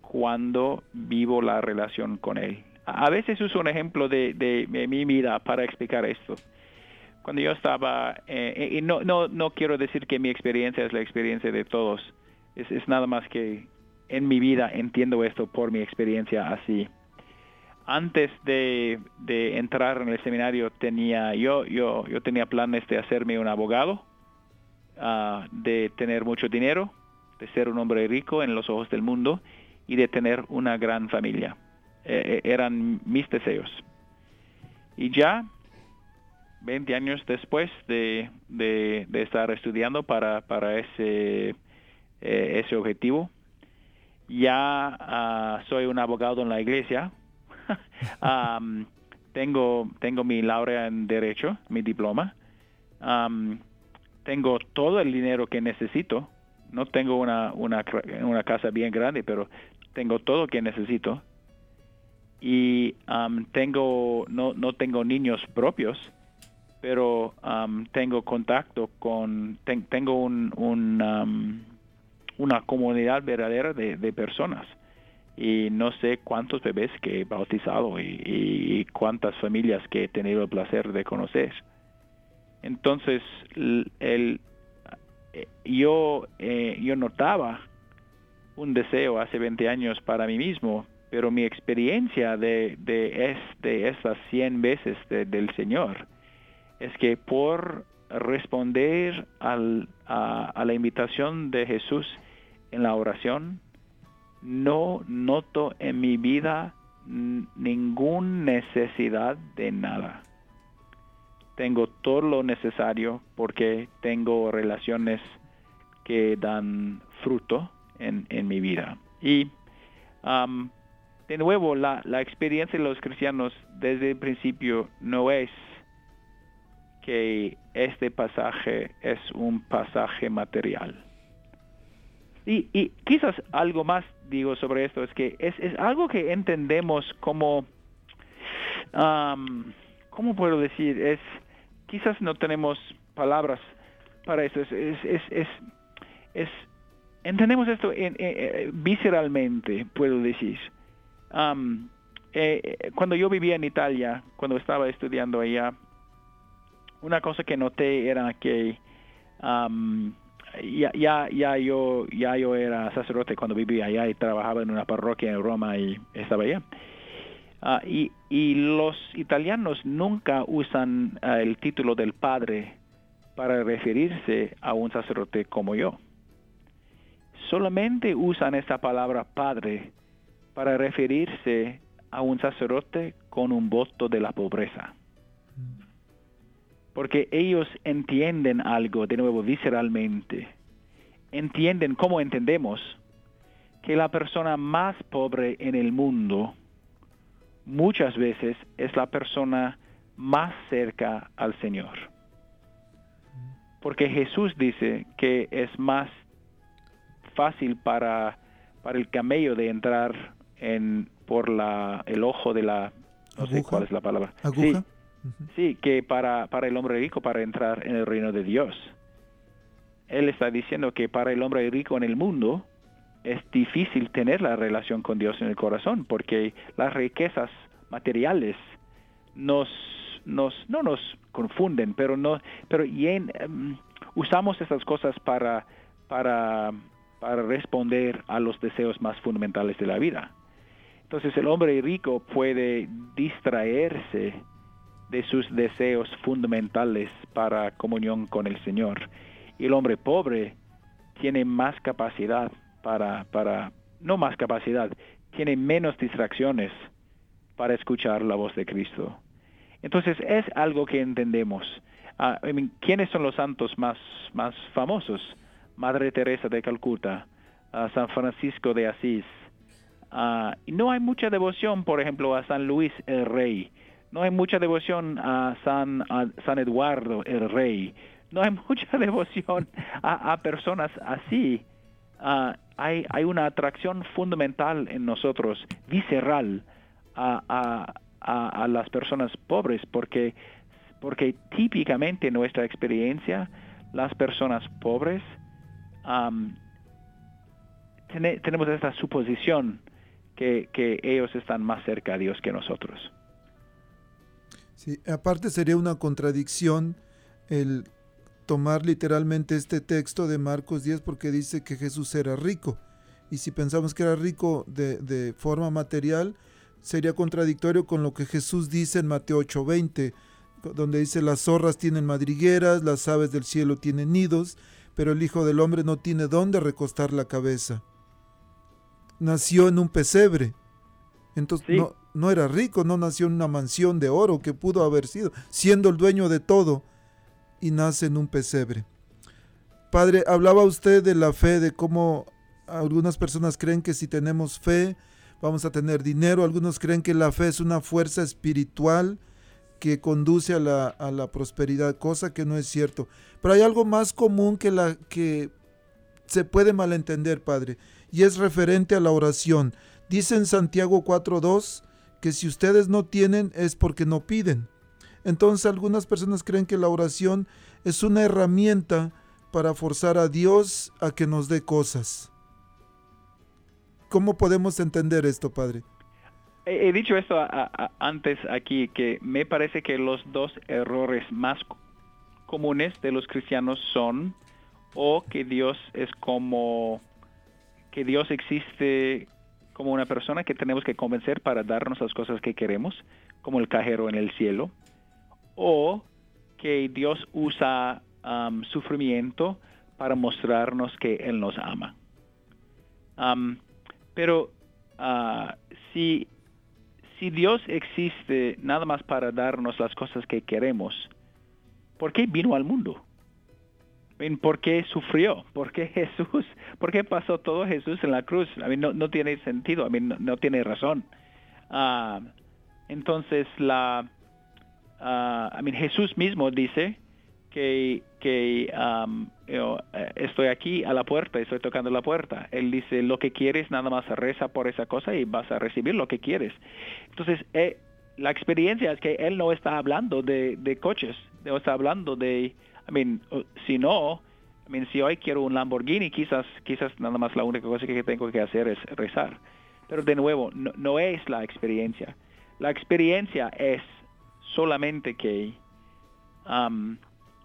cuando vivo la relación con Él. A veces uso un ejemplo de, de, mi vida para explicar esto. Cuando yo estaba, eh, y no, no, no quiero decir que mi experiencia es la experiencia de todos, es, es, nada más que en mi vida entiendo esto por mi experiencia así. antes de, de entrar en el seminario tenía yo yo yo tenía planes de hacerme un abogado ah, de tener mucho dinero de ser un hombre rico en los ojos del mundo y de tener una gran familia Eh, eran mis deseos y ya 20 años después de, de, estar estudiando para, para ese, eh, ese objetivo, ya ah, soy un abogado en la iglesia. Tengo, tengo mi laurea en Derecho, mi diploma. Tengo todo el dinero que necesito. No tengo una, una, una casa bien grande, pero tengo todo lo que necesito. Y am, tengo, no, no tengo niños propios, pero am, tengo contacto con, ten- tengo un, un, am, una comunidad verdadera de, de personas y no sé cuántos bebés que he bautizado y, cuántas familias que he tenido el placer de conocer. Entonces, el, eh, yo, eh, yo notaba un deseo hace 20 años para mí mismo, pero mi experiencia de, de, es, de esas 100 veces de- del Señor es que por responder a, la invitación de Jesús en la oración, no noto en mi vida ninguna necesidad de nada. Tengo todo lo necesario porque tengo relaciones que dan fruto en, mi vida. Y de nuevo, la, la experiencia de los cristianos desde el principio no es que este pasaje es un pasaje material. Y, y quizás algo más digo sobre esto es que es, es algo que entendemos como, am, ¿cómo puedo decir? Es quizás no tenemos palabras para eso. Es, es, es, es, entendemos esto en- visceralmente, puedo decir. Am, eh, cuando yo vivía en Italia, cuando estaba estudiando allá, una cosa que noté era que am, ya, yo, era sacerdote cuando vivía allá y trabajaba en una parroquia en Roma y estaba allá. Ah, y, los italianos nunca usan ah, el título del padre para referirse a un sacerdote como yo. Solamente usan esta palabra padre para referirse a un sacerdote con un voto de la pobreza. Porque ellos entienden algo, de nuevo, visceralmente. Entienden, como entendemos, que la persona más pobre en el mundo muchas veces es la persona más cerca al Señor. Porque Jesús dice que es más fácil para, para el camello de entrar en, por la, el ojo de la... No sé cuál es la palabra. ¿Aguja? Sí, sí, que para, para el hombre rico para entrar en el reino de Dios. Él está diciendo que para el hombre rico en el mundo es difícil tener la relación con Dios en el corazón porque las riquezas materiales nos, nos no nos confunden, pero no pero llen- em, usamos esas cosas para para para responder a los deseos más fundamentales de la vida. Entonces el hombre rico puede distraerse de sus deseos fundamentales para comunión con el Señor. Y el hombre pobre tiene más capacidad para, para, no más capacidad, tiene menos distracciones para escuchar la voz de Cristo. Entonces es algo que entendemos. Ah, ¿Quiénes son los santos más, más famosos? Madre Teresa de Calcuta, ah, San Francisco de Asís. Y no hay mucha devoción, por ejemplo, a San Luis el Rey. No hay mucha devoción a San, a San Eduardo el Rey. No hay mucha devoción a, personas así. Ah, hay, hay una atracción fundamental en nosotros, visceral, a, a, las personas pobres, porque, porque típicamente en nuestra experiencia, las personas pobres tene- tenemos esta suposición que, ellos están más cerca a Dios que nosotros. Sí, aparte sería una contradicción el tomar literalmente este texto de Marcos 10 porque dice que Jesús era rico. Y si pensamos que era rico de, de forma material, sería contradictorio con lo que Jesús dice en Mateo 8:20, donde dice las zorras tienen madrigueras, las aves del cielo tienen nidos, pero el Hijo del Hombre no tiene dónde recostar la cabeza. Nació en un pesebre. Entonces no, no era rico, no nació en una mansión de oro que pudo haber sido, siendo el dueño de todo, y nace en un pesebre. Padre, hablaba usted de la fe, de cómo algunas personas creen que si tenemos fe vamos a tener dinero, algunos creen que la fe es una fuerza espiritual que conduce a la, a la prosperidad, cosa que no es cierto. Pero hay algo más común que, la, que se puede malentender, Padre, y es referente a la oración. Dice en Santiago 4.2 que si ustedes no tienen es porque no piden. Entonces algunas personas creen que la oración es una herramienta para forzar a Dios a que nos dé cosas. ¿Cómo podemos entender esto, Padre? He, dicho esto antes aquí, que me parece que los dos errores más comunes de los cristianos son o que Dios es como que Dios existe como una persona que tenemos que convencer para darnos las cosas que queremos, como el cajero en el cielo, o que Dios usa um, sufrimiento para mostrarnos que Él nos ama. Um, pero uh, si, si Dios existe nada más para darnos las cosas que queremos, ¿por qué vino al mundo? ¿Por qué sufrió? ¿Por qué Jesús? ¿Por qué pasó todo Jesús en la cruz? A mí no, no tiene sentido, a mí no, tiene razón. Uh, entonces, la, uh, Jesús mismo dice que, que eh, estoy aquí a la puerta, estoy tocando la puerta. Él dice, lo que quieres, nada más reza por esa cosa y vas a recibir lo que quieres. Entonces, eh, la experiencia es que él no está hablando de, de coches, no está hablando de, I mean, si no, I mean, si hoy quiero un Lamborghini, quizás, quizás nada más la única cosa que tengo que hacer es rezar. Pero de nuevo, no, no es la experiencia. La experiencia es solamente que um,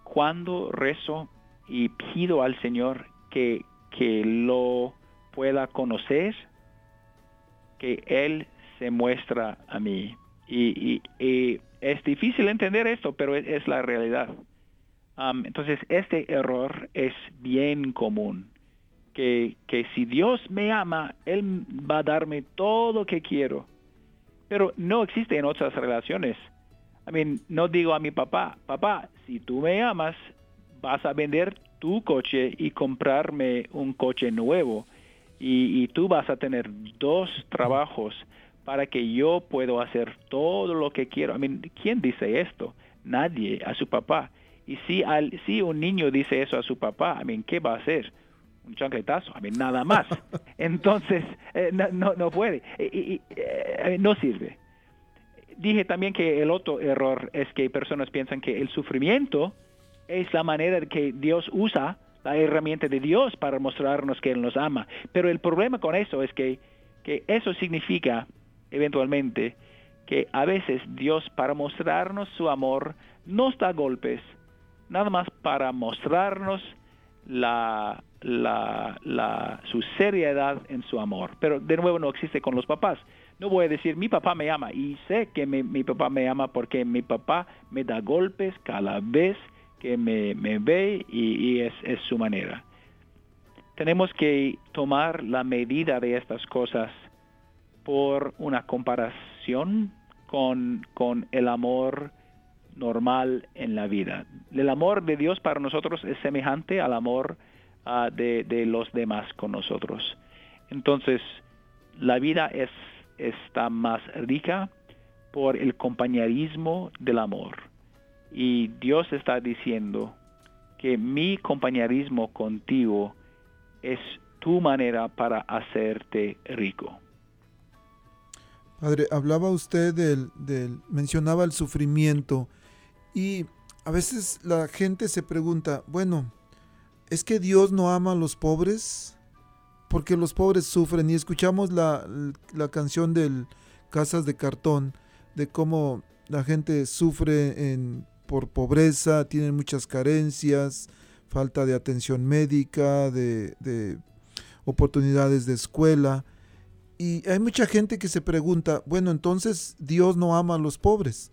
cuando rezo y pido al Señor que, que lo pueda conocer, que Él se muestra a mí. Y, es difícil entender esto, pero es, la realidad. Entonces, este error es bien común. Que, que si Dios me ama, Él va a darme todo lo que quiero. Pero no existe en otras relaciones. I mean, no digo a mi papá, papá, si tú me amas, vas a vender tu coche y comprarme un coche nuevo. Y, tú vas a tener dos trabajos para que yo pueda hacer todo lo que quiero. I mean, ¿Quién dice esto? Nadie, a su papá. Y si, al, si un niño dice eso a su papá, I mean, ¿qué va a hacer? Un chancletazo, I mean, nada más. Entonces, eh, no, no, puede, y, eh, no sirve dije también que el otro error es que personas piensan que el sufrimiento es la manera que Dios usa, la herramienta de Dios para mostrarnos que Él nos ama. Pero el problema con eso es que, que eso significa eventualmente que a veces Dios para mostrarnos su amor nos da golpes, nada más para mostrarnos la, su seriedad en su amor. Pero de nuevo no existe con los papás no voy a decir mi papá me ama y sé que mi, papá me ama porque mi papá me da golpes cada vez que me, ve y, es, su manera. Tenemos que tomar la medida de estas cosas por una comparación con el amor normal en la vida. El amor de Dios para nosotros es semejante al amor ah, de, de los demás con nosotros. Entonces, la vida es está más rica por el compañerismo del amor. Y Dios está diciendo que mi compañerismo contigo es tu manera para hacerte rico. Padre, hablaba usted del, del, mencionaba el sufrimiento y a veces la gente se pregunta, bueno, ¿es que Dios no ama a los pobres? porque los pobres sufren y escuchamos la, canción del Casas de Cartón, de cómo la gente sufre por pobreza, tienen muchas carencias, falta de atención médica, de, oportunidades de escuela. Y hay mucha gente que se pregunta, bueno, entonces Dios no ama a los pobres,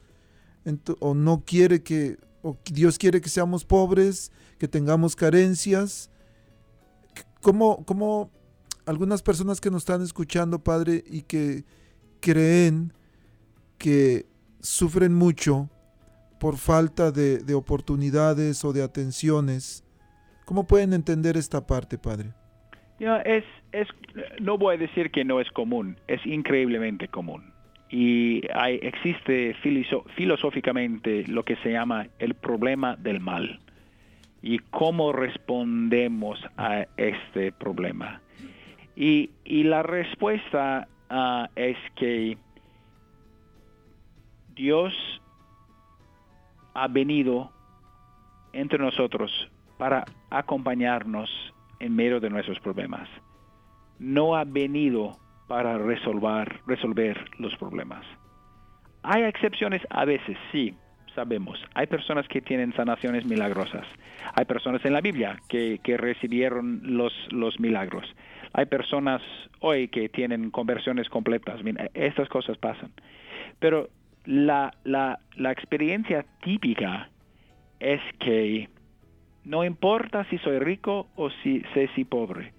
o no quiere que, o Dios quiere que seamos pobres, que tengamos carencias. ¿Cómo, cómo algunas personas que nos están escuchando, Padre, y que creen que sufren mucho por falta de, de oportunidades o de atenciones, ¿cómo pueden entender esta parte, Padre? Ya, es, es, no voy a decir que no es común, es increíblemente común. Y hay, existe filosóficamente lo que se llama el problema del mal y cómo respondemos a este problema. Y, y la respuesta ah, es que Dios ha venido entre nosotros para acompañarnos en medio de nuestros problemas. No ha venido para resolver, resolver los problemas. Hay excepciones a veces, sí, sabemos. Hay personas que tienen sanaciones milagrosas. Hay personas en la Biblia que, que recibieron los, los milagros. Hay personas hoy que tienen conversiones completas. Estas cosas pasan. Pero la, la, la experiencia típica es que no importa si soy rico o si sé si pobre,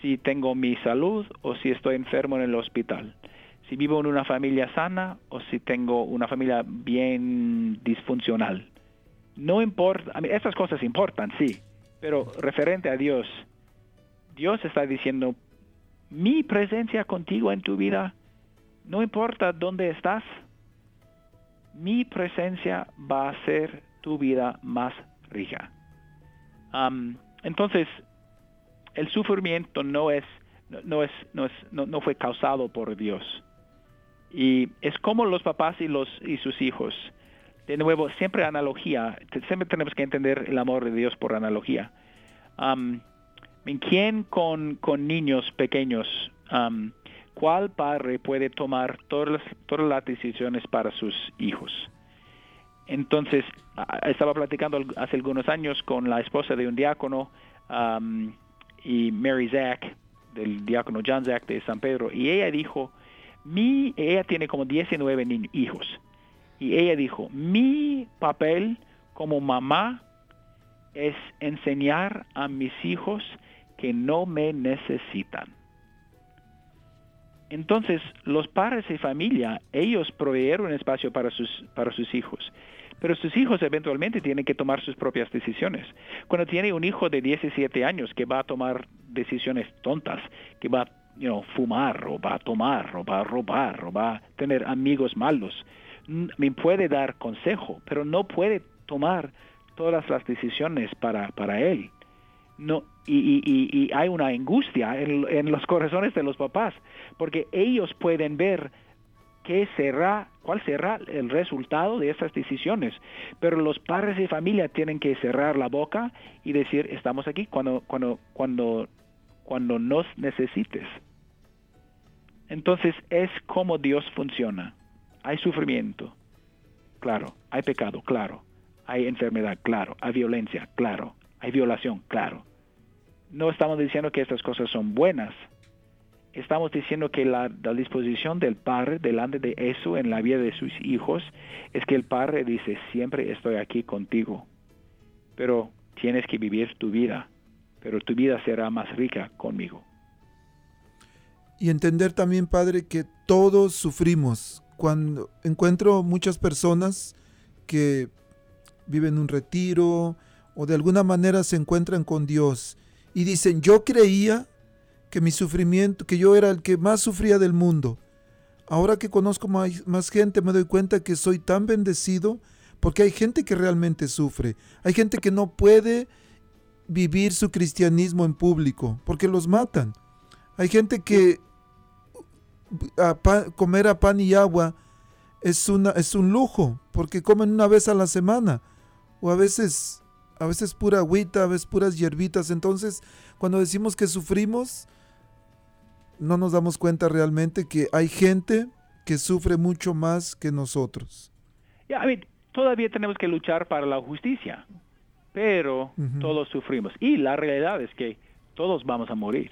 si tengo mi salud o si estoy enfermo en el hospital, si vivo en una familia sana o si tengo una familia bien disfuncional. No importa, a mí, estas cosas importan, sí, pero referente a Dios, Dios está diciendo, mi presencia contigo en tu vida, no importa dónde estás, mi presencia va a hacer tu vida más rica. Entonces, el sufrimiento no es, no es, no es, no, no fue causado por Dios. Y es como los papás y los y sus hijos. De nuevo, siempre analogía. Siempre tenemos que entender el amor de Dios por analogía. Um, ¿Quién con, con niños pequeños, cuál padre puede tomar todas todas las decisiones para sus hijos? Entonces, estaba platicando hace algunos años con la esposa de un diácono y Mary Zack, del diácono John Zack de San Pedro, y ella dijo, mi, ella tiene como 19 ni- hijos, y ella dijo, mi papel como mamá es enseñar a mis hijos que no me necesitan. Entonces, los padres y familia, ellos proveyeron espacio para sus, para sus hijos. Pero sus hijos eventualmente tienen que tomar sus propias decisiones. Cuando tiene un hijo de 17 años que va a tomar decisiones tontas, que va a you know, fumar, o va a tomar, o va a robar, o va a tener amigos malos, me puede dar consejo, pero no puede tomar todas las decisiones para, para él no y, y- y- hay una angustia en los corazones de los papás porque ellos pueden ver qué será cuál será el resultado de estas decisiones. Pero los padres y familia tienen que cerrar la boca y decir estamos aquí cuando cuando cuando cuando nos necesites entonces es como Dios funciona. Hay sufrimiento claro. Hay pecado claro. Hay enfermedad claro. Hay violencia claro. Hay violación claro. No estamos diciendo que estas cosas son buenas. Estamos diciendo que la, disposición del padre delante de eso en la vida de sus hijos es que el padre dice, siempre estoy aquí contigo, pero tienes que vivir tu vida, pero tu vida será más rica conmigo. Y entender también, Padre, que todos sufrimos. Cuando encuentro muchas personas que viven un retiro o de alguna manera se encuentran con Dios y dicen, yo creía que mi sufrimiento, que yo era el que más sufría del mundo. Ahora que conozco más, gente me doy cuenta que soy tan bendecido porque hay gente que realmente sufre. Hay gente que no puede vivir su cristianismo en público porque los matan. Hay gente que a pa- comer a pan y agua es, una, es un lujo, porque comen una vez a la semana, o a veces, a veces pura agüita, a veces puras hierbitas. Entonces, cuando decimos que sufrimos, no nos damos cuenta realmente que hay gente que sufre mucho más que nosotros. Ya, I mean, todavía tenemos que luchar para la justicia, pero todos sufrimos. Y la realidad es que todos vamos a morir.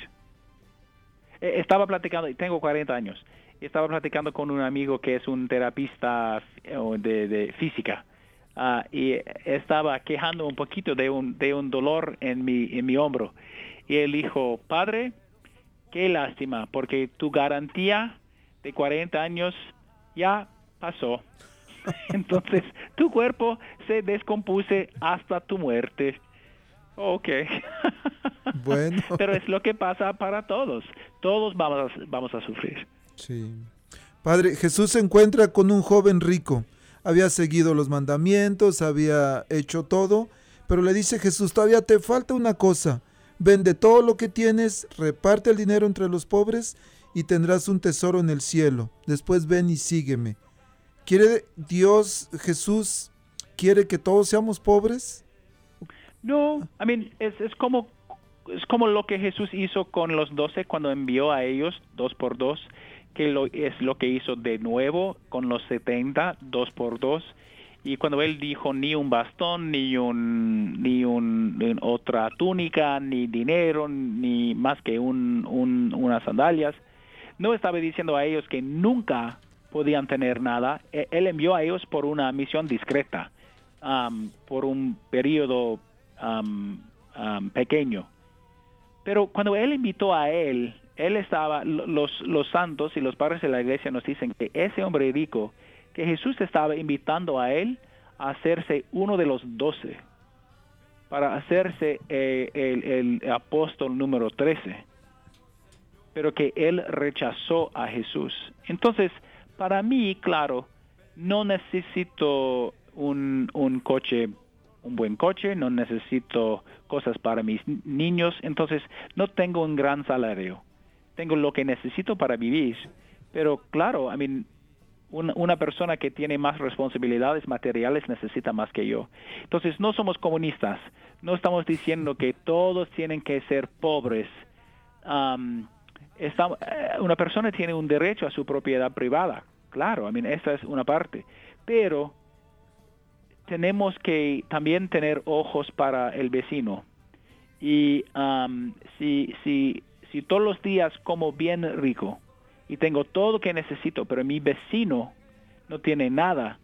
Eh, Estaba platicando, y tengo 40 años, estaba platicando con un amigo que es un terapista eh, de, de física. Ah, y estaba quejando un poquito de un, de un dolor en mi, en mi hombro. Y él dijo, padre, qué lástima, porque tu garantía de 40 años ya pasó. Entonces, tu cuerpo se descompuse hasta tu muerte. Ok. Bueno. Pero es lo que pasa para todos. Todos vamos a, vamos a sufrir. Sí. Padre, Jesús se encuentra con un joven rico. Había seguido los mandamientos, había hecho todo, pero le dice Jesús, todavía te falta una cosa. Vende todo lo que tienes, reparte el dinero entre los pobres y tendrás un tesoro en el cielo. Después ven y sígueme. ¿Quiere Dios, Jesús, quiere que todos seamos pobres? No, I mean, es, es como es como lo que Jesús hizo con los doce cuando envió a ellos dos por dos, que lo, es lo que hizo de nuevo con los setenta, dos por dos. Y cuando él dijo ni un bastón, ni un ni un, ni otra túnica, ni dinero, ni más que un, un- unas sandalias, no estaba diciendo a ellos que nunca podían tener nada. E- Él envió a ellos por una misión discreta, am, por un periodo am, pequeño. Pero cuando él invitó a él, él estaba, lo- los, los santos y los padres de la iglesia nos dicen que ese hombre rico, que Jesús estaba invitando a él a hacerse uno de los doce, para hacerse eh, el, el apóstol número 13, pero que él rechazó a Jesús. Entonces, para mí, claro, no necesito un, un coche, un buen coche, no necesito cosas para mis ni- niños, entonces no tengo un gran salario. Tengo lo que necesito para vivir, pero claro, I mean, una, persona que tiene más responsabilidades materiales necesita más que yo. Entonces, no somos comunistas, no estamos diciendo que todos tienen que ser pobres. Eh, una persona tiene un derecho a su propiedad privada, claro, I esa es una parte, pero tenemos que también tener ojos para el vecino. Y am, si, si, si todos los días como bien rico y tengo todo lo que necesito, pero mi vecino no tiene nada,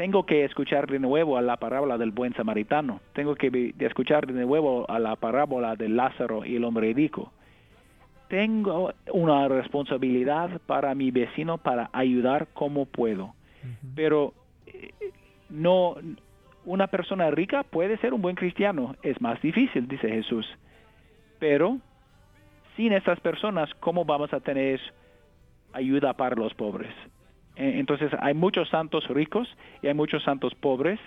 tengo que escuchar de nuevo a la parábola del buen samaritano. Tengo que escuchar de nuevo a la parábola de Lázaro y el hombre rico. Tengo una responsabilidad para mi vecino para ayudar como puedo. Pero eh, no una persona rica puede ser un buen cristiano, es más difícil, dice Jesús. Pero sin estas personas, ¿cómo vamos a tener ayuda para los pobres? Eh, Entonces hay muchos santos ricos y hay muchos santos pobres.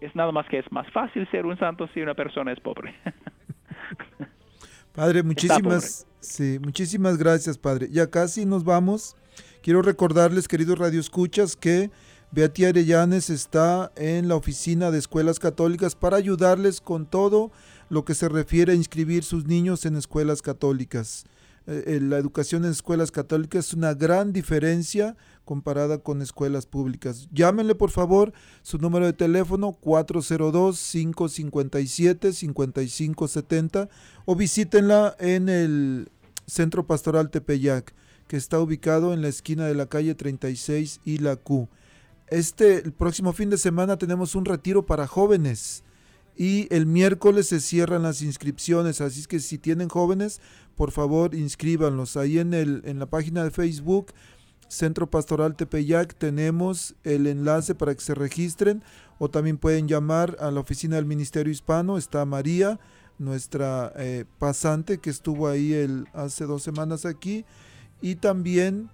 Es nada más que es más fácil ser un santo si una persona es pobre. Padre, muchísimas, sí, muchísimas gracias, Padre. Ya casi nos vamos. Quiero recordarles, queridos radioescuchas, que Beatí Arellanes está en la oficina de escuelas católicas para ayudarles con todo lo que se refiere a inscribir sus niños en escuelas católicas. Eh, la educación en escuelas católicas es una gran diferencia comparada con escuelas públicas. Llámenle por favor su número de teléfono 402-557-5570 o visítenla en el Centro Pastoral Tepeyac, que está ubicado en la esquina de la calle 36 y la Q. Este, el próximo fin de semana tenemos un retiro para jóvenes y el miércoles se cierran las inscripciones, así que si tienen jóvenes, por favor inscríbanlos. Ahí en, el, en la página de Facebook, Centro Pastoral Tepeyac, tenemos el enlace para que se registren o también pueden llamar a la oficina del Ministerio Hispano, está María, nuestra eh, pasante que estuvo ahí el, hace dos semanas aquí, y también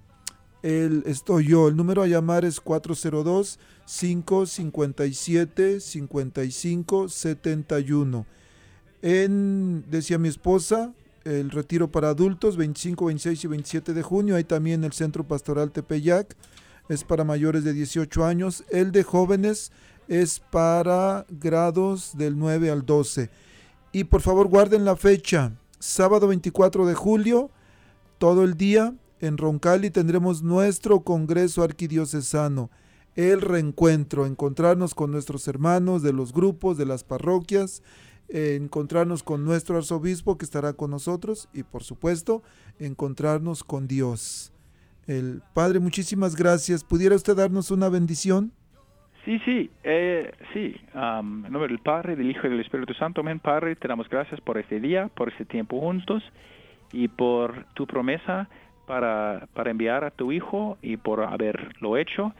el, estoy yo. El número a llamar es 402-557-5571. En, decía mi esposa, el retiro para adultos, 25, 26 y 27 de junio. Hay también el Centro Pastoral Tepeyac, es para mayores de 18 años. El de jóvenes es para grados del 9 al 12. Y por favor guarden la fecha, sábado 24 de julio, todo el día, en Roncali tendremos nuestro Congreso Arquidiocesano, el reencuentro, encontrarnos con nuestros hermanos de los grupos, de las parroquias, encontrarnos con nuestro arzobispo que estará con nosotros y por supuesto encontrarnos con Dios. El Padre, muchísimas gracias. ¿Pudiera usted darnos una bendición? Sí, sí, eh, sí. En nombre del Padre, del Hijo y del Espíritu Santo, amén. Padre, te damos gracias por este día, por este tiempo juntos y por tu promesa para, para enviar a tu Hijo y por haberlo hecho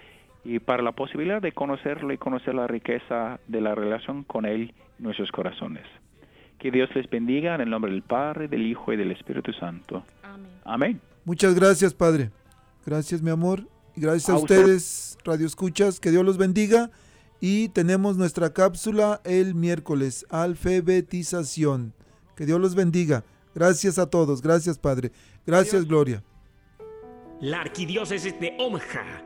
y para la posibilidad de conocerlo y conocer la riqueza de la relación con Él en nuestros corazones. Que Dios les bendiga en el nombre del Padre, del Hijo y del Espíritu Santo. Amén. Amén. Muchas gracias, Padre. Gracias, mi amor. Y gracias a, A usted. ustedes, Radio Escuchas. Que Dios los bendiga. Y tenemos nuestra cápsula el miércoles, alfabetización. Que Dios los bendiga. Gracias a todos. Gracias, Padre. Gracias, Gloria. La Arquidiócesis de Omaha